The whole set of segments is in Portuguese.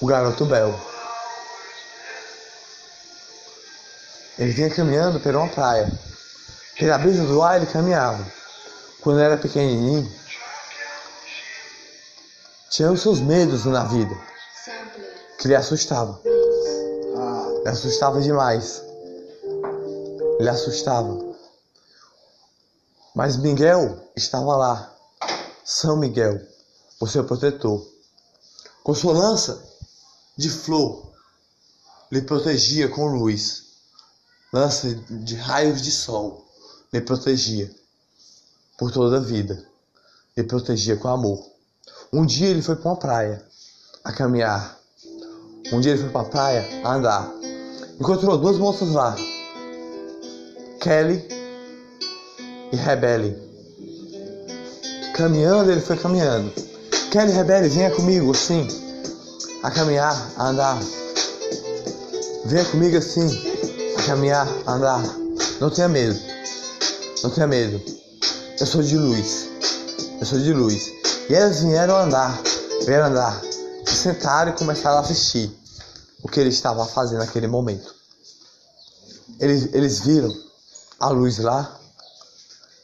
o garoto Bel. Ele vinha caminhando pela uma praia. Pela brisa do ar ele caminhava. Quando era pequenininho, tinha os seus medos na vida, que lhe assustava. Ele assustava demais. Ele assustava. Mas Miguel estava lá. São Miguel, o seu protetor. Com sua lança de flor, lhe protegia com luz. Lança de raios de sol, lhe protegia por toda a vida. Lhe protegia com amor. Um dia ele foi para uma praia a caminhar. Um dia ele foi para a praia a andar. Encontrou duas moças lá, Kelly e Rebele. Caminhando, ele foi caminhando. Kelly Rebele, venha comigo assim, a caminhar, a andar. Venha comigo assim, a caminhar, a andar. Não tenha medo. Não tenha medo. Eu sou de luz. Eu sou de luz. E elas vieram andar. Vieram andar. Se sentaram e começaram a assistir o que ele estava fazendo naquele momento. Eles, eles viram a luz lá,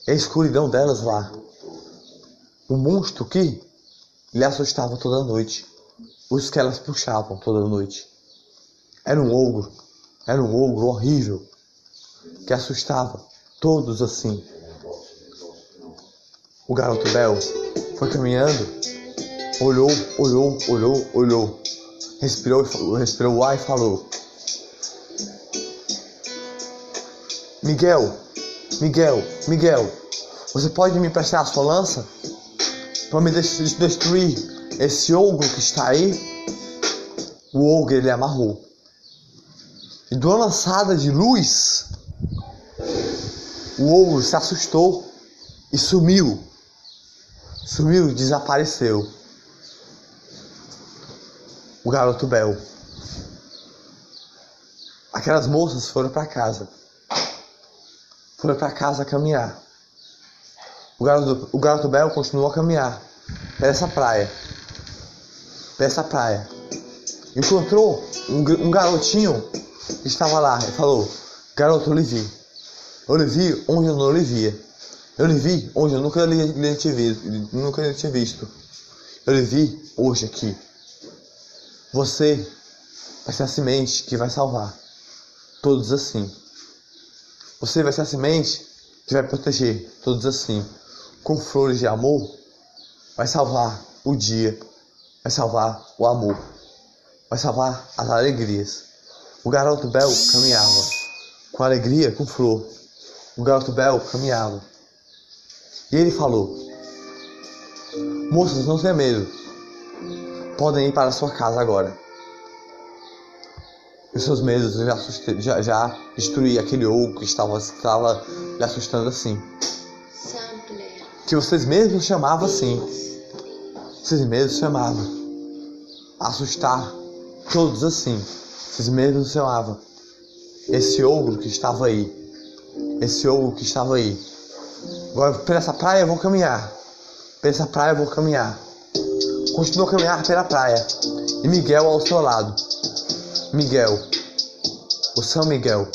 a escuridão delas lá. O monstro que lhe assustava toda noite, os que elas puxavam toda noite. Era um ogro, era um ogro horrível, que assustava todos assim. O garoto Bel foi caminhando, olhou, olhou, olhou, olhou, respirou, respirou o ar e falou: Miguel, Miguel, Miguel, você pode me emprestar a sua lança para me destruir esse ogro que está aí? O ogro ele amarrou. E de uma lançada de luz, o ogro se assustou e sumiu. Sumiu desapareceu. O garoto Bel. Aquelas moças foram para casa foi para casa caminhar. O garoto, o garoto Bel continuou a caminhar essa praia. Essa praia. Encontrou um, um garotinho que estava lá e falou: Garoto, eu lhe vi. Eu lhe vi onde eu não lhe via. Eu lhe vi onde eu nunca lhe, lhe tinha visto. Nunca lhe tinha visto. Eu lhe vi hoje aqui. Você vai ser a semente que vai salvar. Todos assim. Você vai ser a semente que vai proteger todos assim. Com flores de amor, vai salvar o dia, vai salvar o amor, vai salvar as alegrias. O garoto Bel caminhava com alegria, com flor. O garoto Bel caminhava. E ele falou: Moças, não tenham medo. Podem ir para a sua casa agora os seus medos já, já, já destruí aquele ogro que estava, estava lhe assustando assim. Que vocês mesmos chamavam assim. Vocês mesmos chamavam. Assustar todos assim. Vocês mesmos chamavam. Esse ogro que estava aí. Esse ogro que estava aí. Agora, por essa praia eu vou caminhar. Por essa praia eu vou caminhar. Continua a caminhar pela praia. E Miguel ao seu lado. Miguel, o São Miguel,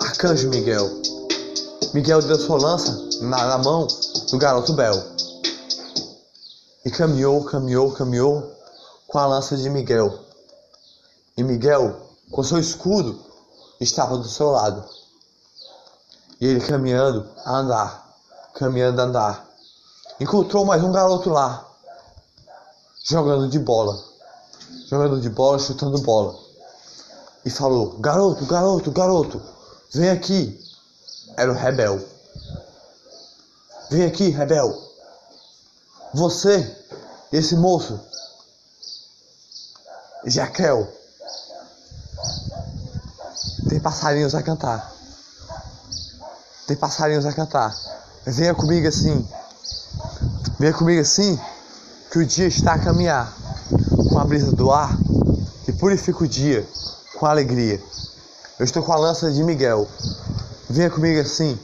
Arcanjo Miguel. Miguel deu sua lança na, na mão do garoto Bel e caminhou, caminhou, caminhou com a lança de Miguel. E Miguel, com seu escudo, estava do seu lado. E ele caminhando a andar, caminhando a andar. Encontrou mais um garoto lá, jogando de bola, jogando de bola, chutando bola e falou: Garoto, garoto, garoto, vem aqui. Era o Rebel. Vem aqui, Rebel. Você, esse moço, Jaquel, tem passarinhos a cantar. Tem passarinhos a cantar. Venha comigo assim. Venha comigo assim, que o dia está a caminhar com a brisa do ar que purifica o dia com alegria. Eu estou com a lança de Miguel. Venha comigo assim.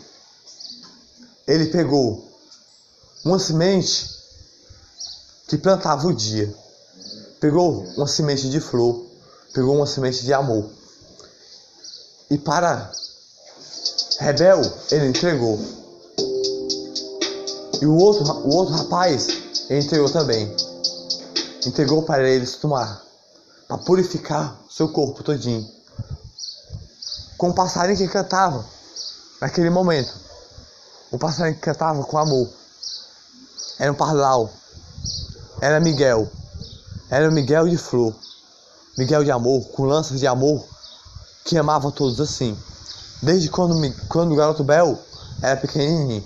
Ele pegou uma semente que plantava o dia. pegou uma semente de flor, pegou uma semente de amor. E para Rebel, ele entregou. E o outro, o outro rapaz, ele entregou também. Entregou para eles tomar, para purificar seu corpo todinho. Com o passarinho que cantava naquele momento. O passarinho que cantava com amor. Era um pardal. Era Miguel. Era Miguel de flor. Miguel de amor, com lanças de amor, que amava todos assim. Desde quando, quando o garoto Bel era pequenininho.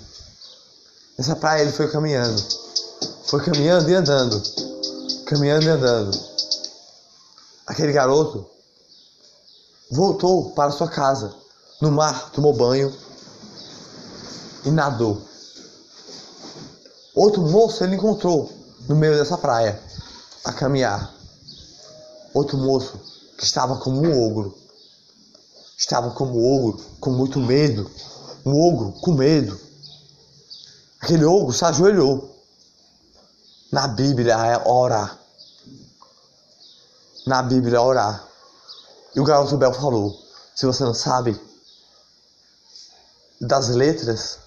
Nessa praia ele foi caminhando. Foi caminhando e andando. Caminhando e andando. Aquele garoto voltou para sua casa. No mar, tomou banho e nadou. Outro moço ele encontrou no meio dessa praia a caminhar. Outro moço que estava como um ogro estava como ogro, com muito medo. Um ogro com medo. Aquele ogro se ajoelhou. Na Bíblia é orar. Na Bíblia é orar. E o garoto Bel falou: se você não sabe das letras,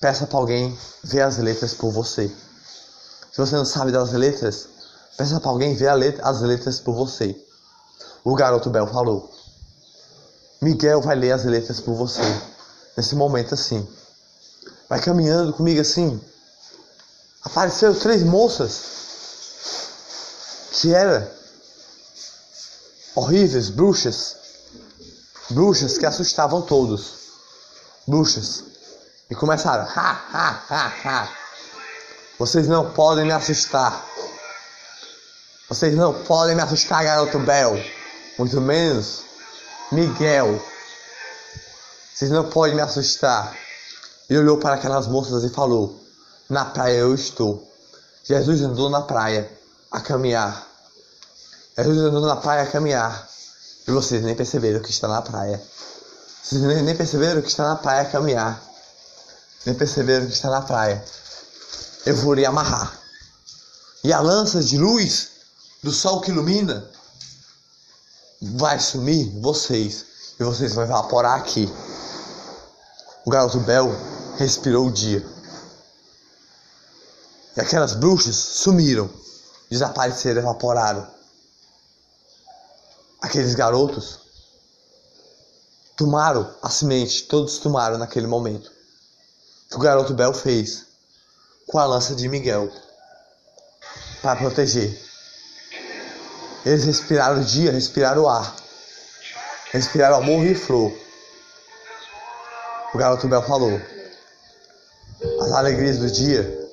peça para alguém ver as letras por você. Se você não sabe das letras, peça para alguém ver letra, as letras por você. O garoto Bel falou. Miguel vai ler as letras por você. Nesse momento assim. Vai caminhando comigo assim. Apareceram três moças. Que eram horríveis, bruxas. Bruxas que assustavam todos. Bruxas. E começaram. Ha, ha, ha, ha. Vocês não podem me assustar. Vocês não podem me assustar, garoto Bel. Muito menos Miguel, vocês não podem me assustar. Ele olhou para aquelas moças e falou: Na praia eu estou. Jesus andou na praia a caminhar. Jesus andou na praia a caminhar. E vocês nem perceberam que está na praia. Vocês nem perceberam que está na praia a caminhar. Nem perceberam que está na praia. Eu vou lhe amarrar. E a lança de luz do sol que ilumina vai sumir vocês e vocês vão evaporar aqui. O garoto Bel respirou o dia. E aquelas bruxas sumiram, desapareceram, evaporaram. Aqueles garotos tomaram a semente, todos tomaram naquele momento. O o garoto Bel fez com a lança de Miguel para proteger eles respiraram o dia, respiraram o ar. Respiraram amor e flor. O garoto Bel falou. As alegrias do dia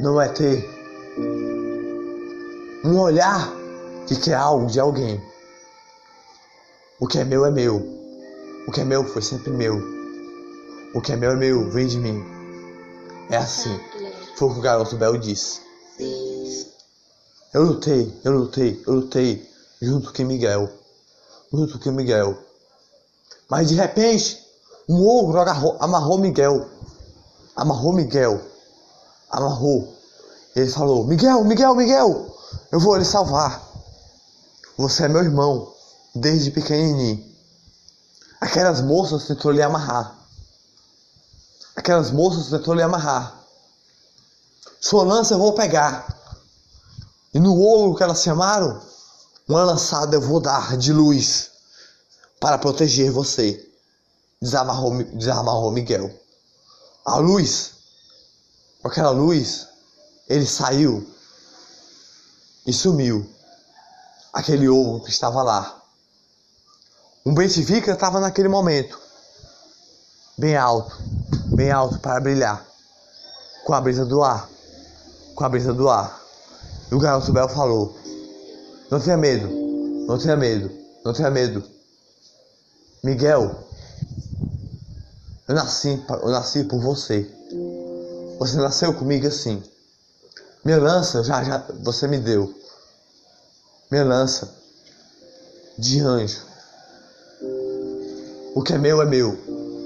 não é ter um olhar que quer algo de alguém. O que é meu é meu. O que é meu foi sempre meu. O que é meu é meu, vem de mim. É assim. Foi o que o garoto Bel disse. Eu lutei, eu lutei, eu lutei junto com Miguel. Junto com Miguel. Mas de repente, um ogro agarrou, amarrou Miguel. Amarrou Miguel. Amarrou. Ele falou: Miguel, Miguel, Miguel, eu vou lhe salvar. Você é meu irmão, desde pequenininho. Aquelas moças tentou lhe amarrar. Aquelas moças tentou lhe amarrar. Sua lança eu vou pegar. E no ouro que elas chamaram, uma lançada eu vou dar de luz para proteger você. Desamarrou, desamarrou Miguel. A luz, com aquela luz, ele saiu e sumiu. Aquele ouro que estava lá. Um Benfica estava naquele momento, bem alto, bem alto para brilhar, com a brisa do ar, com a brisa do ar. E o garoto Bel falou: Não tenha medo, não tenha medo, não tenha medo. Miguel, eu nasci, eu nasci por você. Você nasceu comigo assim. Minha lança já, já você me deu. Minha lança de anjo. O que é meu é meu.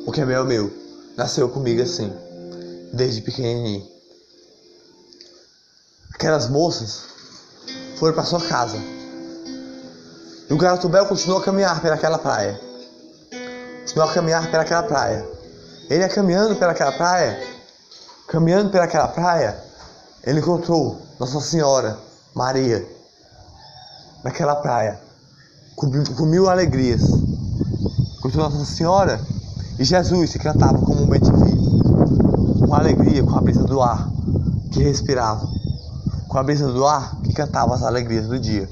O que é meu é meu. Nasceu comigo assim, desde pequenininho. aquelas moças foram para sua casa. E o garoto Bel continuou a caminhar pelaquela praia. Continuou a caminhar pelaquela praia. Ele ia caminhando pelaquela praia, caminhando pelaquela praia, ele encontrou Nossa Senhora Maria naquela praia, com, com mil alegrias. Encontrou Nossa Senhora e Jesus que cantava comumente vi, com alegria, com a brisa do ar que respirava, com a brisa do ar que cantava as alegrias do dia.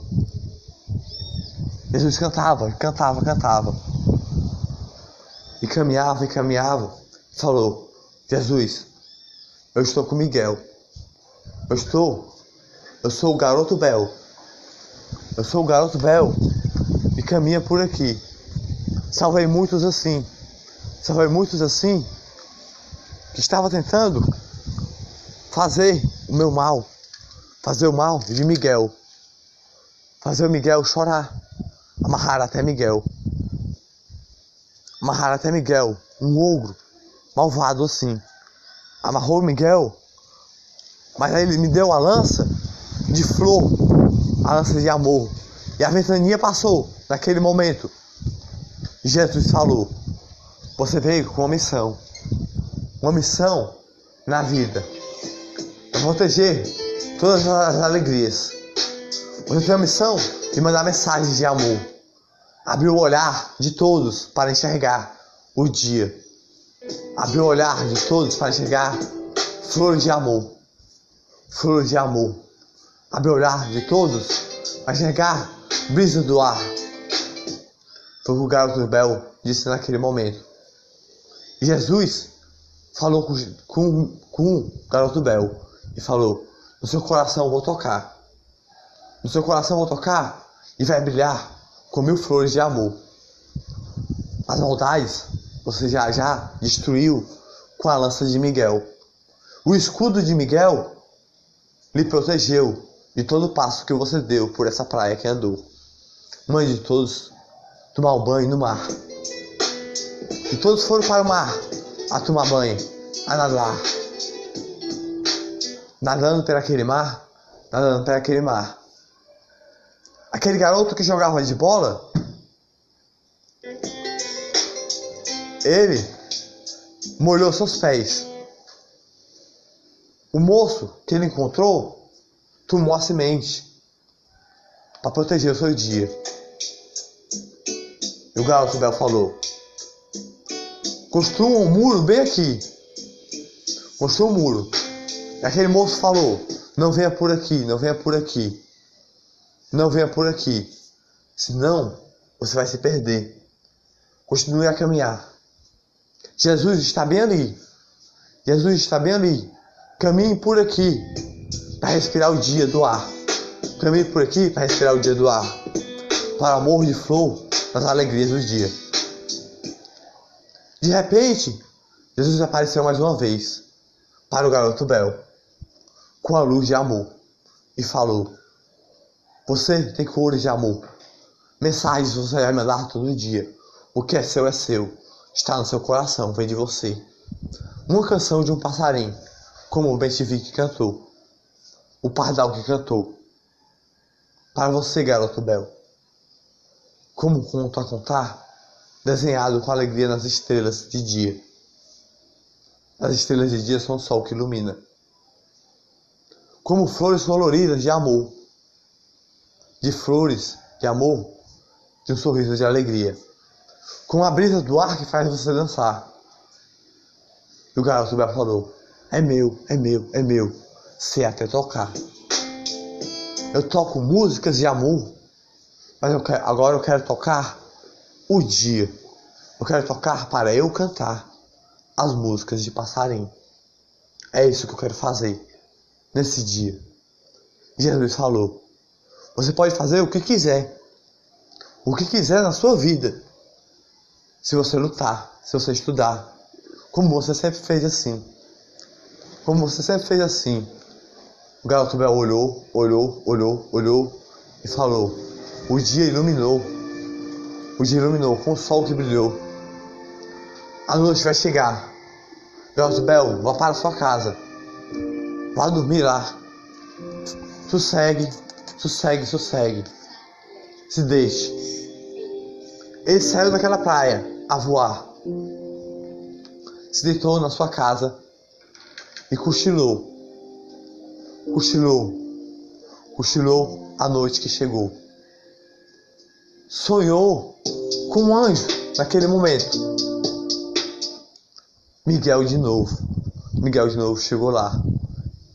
Jesus cantava, cantava, cantava. E caminhava e caminhava. E falou: Jesus, eu estou com Miguel. Eu estou. Eu sou o garoto Bel. Eu sou o garoto Bel e caminha por aqui. Salvei muitos assim. Salvei muitos assim que estava tentando fazer o meu mal. Fazer o mal de Miguel. Fazer o Miguel chorar amarrar até Miguel. Amarrar até Miguel, um ogro, malvado assim. Amarrou Miguel, mas aí ele me deu a lança de flor, a lança de amor. E a ventania passou naquele momento. Jesus falou: Você veio com uma missão. Uma missão na vida. Proteger todas as alegrias. Você tem a missão de mandar mensagens de amor abriu o olhar de todos para enxergar o dia. Abriu o olhar de todos para enxergar flores de amor. Flores de amor. Abriu o olhar de todos para enxergar brisa do ar. Foi o que o garoto Bel disse naquele momento. Jesus falou com, com, com o garoto Bel e falou: No seu coração vou tocar. No seu coração vou tocar e vai brilhar com mil flores de amor. As maldades você já já destruiu com a lança de Miguel. O escudo de Miguel lhe protegeu de todo o passo que você deu por essa praia que andou. Mãe de todos, tomar um banho no mar. E todos foram para o mar a tomar banho, a nadar. Nadando por aquele mar, nadando por aquele mar. Aquele garoto que jogava de bola, ele molhou seus pés. O moço que ele encontrou tomou a semente para proteger o seu dia. E o garoto Bel falou: Construa um muro bem aqui. Construa um muro. E aquele moço falou: Não venha por aqui, não venha por aqui. Não venha por aqui, senão você vai se perder. Continue a caminhar. Jesus está bem ali. Jesus está bem ali. Caminhe por aqui para respirar o dia do ar. Caminhe por aqui para respirar o dia do ar. Para amor de flor nas alegrias do dia. De repente, Jesus apareceu mais uma vez para o garoto Bel com a luz de amor e falou: você tem cores de amor. Mensagens você vai mandar todo dia. O que é seu é seu. Está no seu coração, vem de você. Uma canção de um passarinho, como o Ben que cantou. O pardal que cantou. Para você, garoto bel. Como conto a contar, desenhado com alegria nas estrelas de dia. As estrelas de dia são o sol que ilumina. Como flores coloridas de amor de flores, de amor, de um sorriso de alegria. Com a brisa do ar que faz você dançar. E o garoto Bel falou: É meu, é meu, é meu. Sei até tocar. Eu toco músicas de amor, mas eu quero, agora eu quero tocar o dia. Eu quero tocar para eu cantar as músicas de passarinho. É isso que eu quero fazer nesse dia. Jesus falou: você pode fazer o que quiser. O que quiser na sua vida. Se você lutar, se você estudar. Como você sempre fez assim. Como você sempre fez assim. O garoto Bel olhou, olhou, olhou, olhou e falou: O dia iluminou. O dia iluminou com o sol que brilhou. A noite vai chegar. Garoto Bel, vá para sua casa. Vá dormir lá. Sossegue, sossegue, sossegue. Se deixe. Ele saiu daquela praia a voar. Se deitou na sua casa e cochilou. Cochilou. Cochilou a noite que chegou. Sonhou com um anjo naquele momento. Miguel de novo. Miguel de novo chegou lá.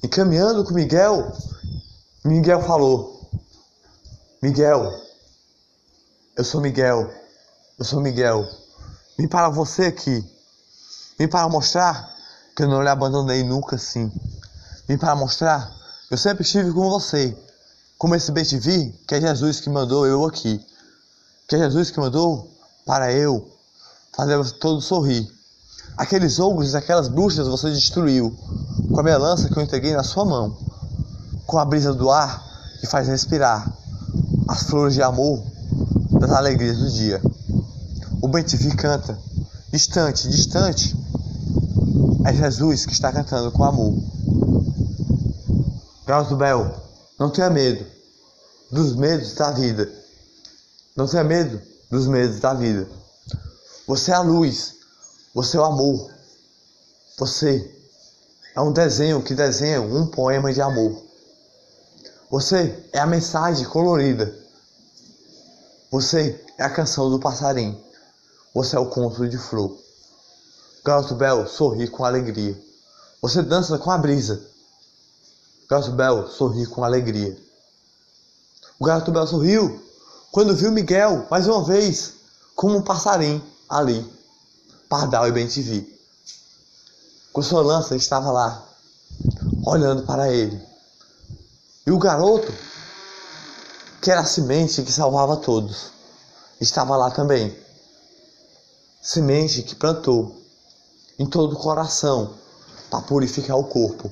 E caminhando com Miguel, Miguel falou: Miguel, eu sou Miguel, eu sou Miguel. Vim para você aqui. Vim para mostrar que eu não lhe abandonei nunca assim. Vim para mostrar que eu sempre estive com você. Como esse bem te vi, que é Jesus que mandou eu aqui. Que é Jesus que mandou para eu fazer você todo sorrir. Aqueles ogros, aquelas bruxas você destruiu com a minha lança que eu entreguei na sua mão, com a brisa do ar que faz respirar as flores de amor das alegrias do dia. O te canta, distante, distante, é Jesus que está cantando com amor. Garoto Bel, não tenha medo dos medos da vida. Não tenha medo dos medos da vida. Você é a luz, você é o amor. Você é um desenho que desenha um poema de amor. Você é a mensagem colorida. Você é a canção do passarinho. Você é o conto de flor. Garoto Bel sorri com alegria. Você dança com a brisa. Garoto Bel sorri com alegria. O garoto Bel sorriu quando viu Miguel mais uma vez como um passarinho ali. Pardal e bem te vi. Com sua lança estava lá, olhando para ele. E o garoto, que era a semente que salvava todos, estava lá também. Semente que plantou em todo o coração para purificar o corpo,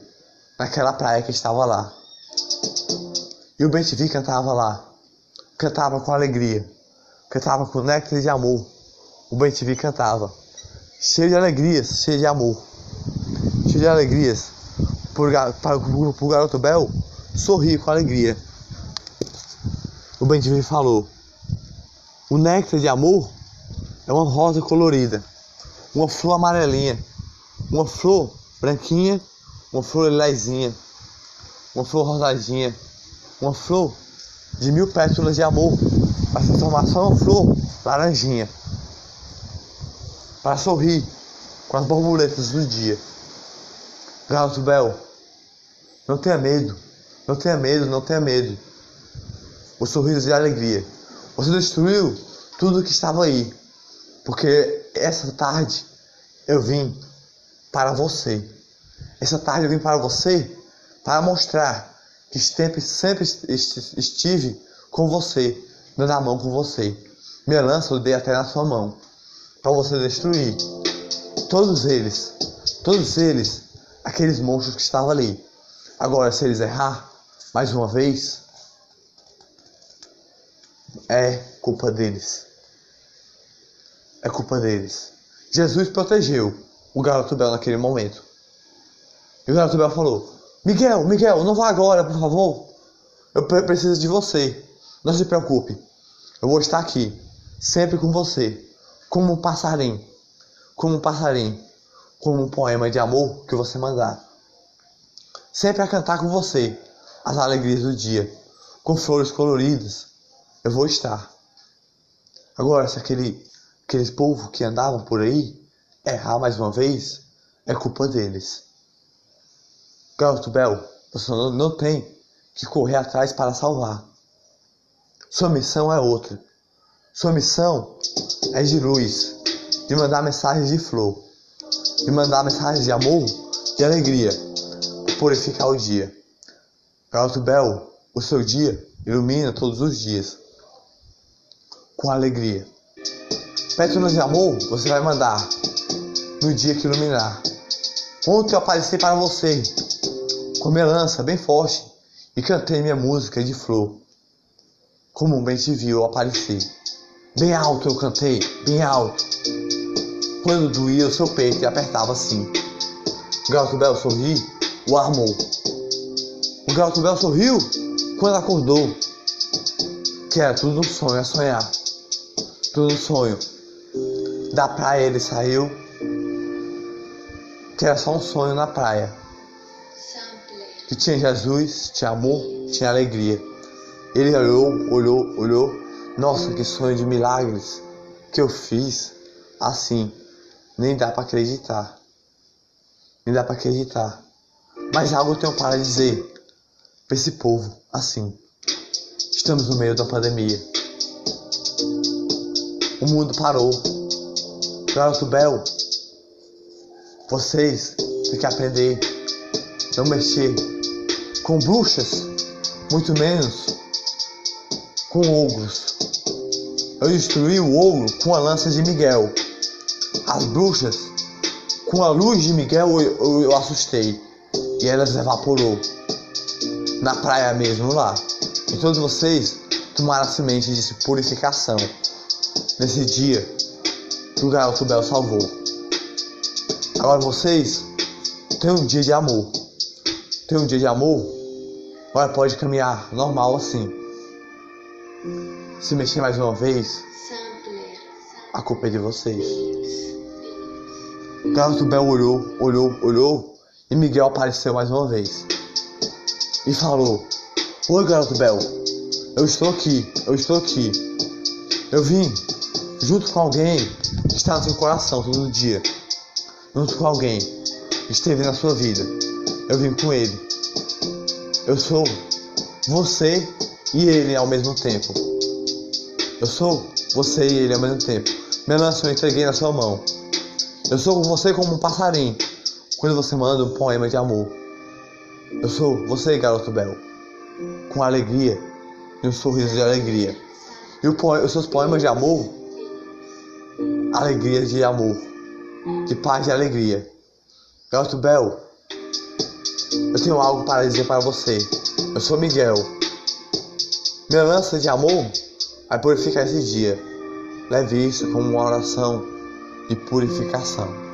naquela praia que estava lá. E o Bentivi cantava lá, cantava com alegria, cantava com néctar de amor. O Bentivi cantava cheio de alegrias, cheio de amor, cheio de alegrias. Para, o garoto Bel sorrir com alegria. O Benjamin falou: O néctar de amor é uma rosa colorida, uma flor amarelinha, uma flor branquinha, uma flor lilazinha, uma flor rosadinha, uma flor de mil pétalas de amor, para se transformar só uma flor laranjinha para sorrir com as borboletas do dia. Garoto Bel, não tenha medo, não tenha medo, não tenha medo. O sorriso de alegria. Você destruiu tudo que estava aí, porque essa tarde eu vim para você. Essa tarde eu vim para você para mostrar sempre, sempre estive com você, dando a mão com você. Minha lança eu dei até na sua mão para você destruir todos eles, todos eles, aqueles monstros que estavam ali. Agora, se eles errar mais uma vez, é culpa deles. É culpa deles. Jesus protegeu o garoto Bel naquele momento. E o garoto Bel falou: Miguel, Miguel, não vá agora, por favor. Eu preciso de você. Não se preocupe. Eu vou estar aqui, sempre com você como um passarinho, como um passarinho, como um poema de amor que você mandar. Sempre a cantar com você as alegrias do dia, com flores coloridas, eu vou estar. Agora, se aquele, aqueles povos que andavam por aí errar mais uma vez, é culpa deles. Garoto Bel, você não, tem que correr atrás para salvar. Sua missão é outra. Sua missão é de luz, de mandar mensagens de flor, de mandar mensagens de amor, de alegria, purificar o dia. Garoto Bel, o seu dia ilumina todos os dias com alegria. Pétalas de amor você vai mandar no dia que iluminar. Ontem eu apareci para você com minha lança bem forte e cantei minha música de flor. Como um bem te viu eu apareci. Bem alto eu cantei, bem alto. Quando doía o seu peito e apertava assim. Gato Bel sorri, o armou. O garoto Bel sorriu quando acordou. Que era tudo um sonho a sonhar. Tudo um sonho. Da praia ele saiu. Que era só um sonho na praia. Que tinha Jesus, tinha amor, tinha alegria. Ele olhou, olhou, olhou. Nossa, que sonho de milagres que eu fiz assim. Nem dá para acreditar. Nem dá para acreditar. Mas algo eu tenho para dizer para esse povo assim. Estamos no meio da pandemia. O mundo parou. Garoto Bel, vocês têm que aprender não mexer com bruxas, muito menos com ogros. Eu destruí o ouro com a lança de Miguel. As bruxas, com a luz de Miguel, eu, eu, eu assustei. E elas evaporou. Na praia mesmo lá. E todos vocês tomaram a semente de purificação. Nesse dia que o garoto Bel salvou. Agora vocês têm um dia de amor. Tem um dia de amor? Agora pode caminhar normal assim. Se mexer mais uma vez, a culpa é de vocês. Garoto Bel olhou, olhou, olhou e Miguel apareceu mais uma vez. E falou: Oi, Garoto Bel, eu estou aqui, eu estou aqui. Eu vim junto com alguém que está no seu coração todo dia. Junto com alguém que esteve na sua vida. Eu vim com ele. Eu sou você e ele ao mesmo tempo. Eu sou você e ele ao mesmo tempo. Minha lança eu entreguei na sua mão. Eu sou você como um passarinho quando você manda um poema de amor. Eu sou você, garoto belo, com alegria e um sorriso de alegria. E os seus poemas de amor, alegria de amor, de paz e alegria. Garoto Bel, eu tenho algo para dizer para você. Eu sou Miguel. Minha lança de amor vai purificar esse dia. Leve isso como uma oração de purificação.